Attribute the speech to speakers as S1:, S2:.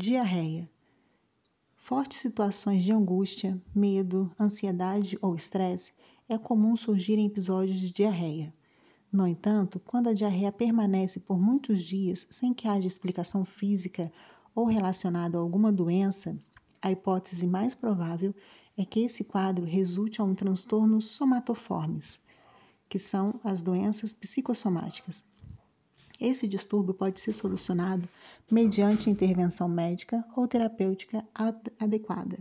S1: Diarreia. Fortes situações de angústia, medo, ansiedade ou estresse é comum surgir em episódios de diarreia. No entanto, quando a diarreia permanece por muitos dias sem que haja explicação física ou relacionada a alguma doença, a hipótese mais provável é que esse quadro resulte a um transtorno somatoformes, que são as doenças psicossomáticas. Esse distúrbio pode ser solucionado mediante intervenção médica ou terapêutica adequada.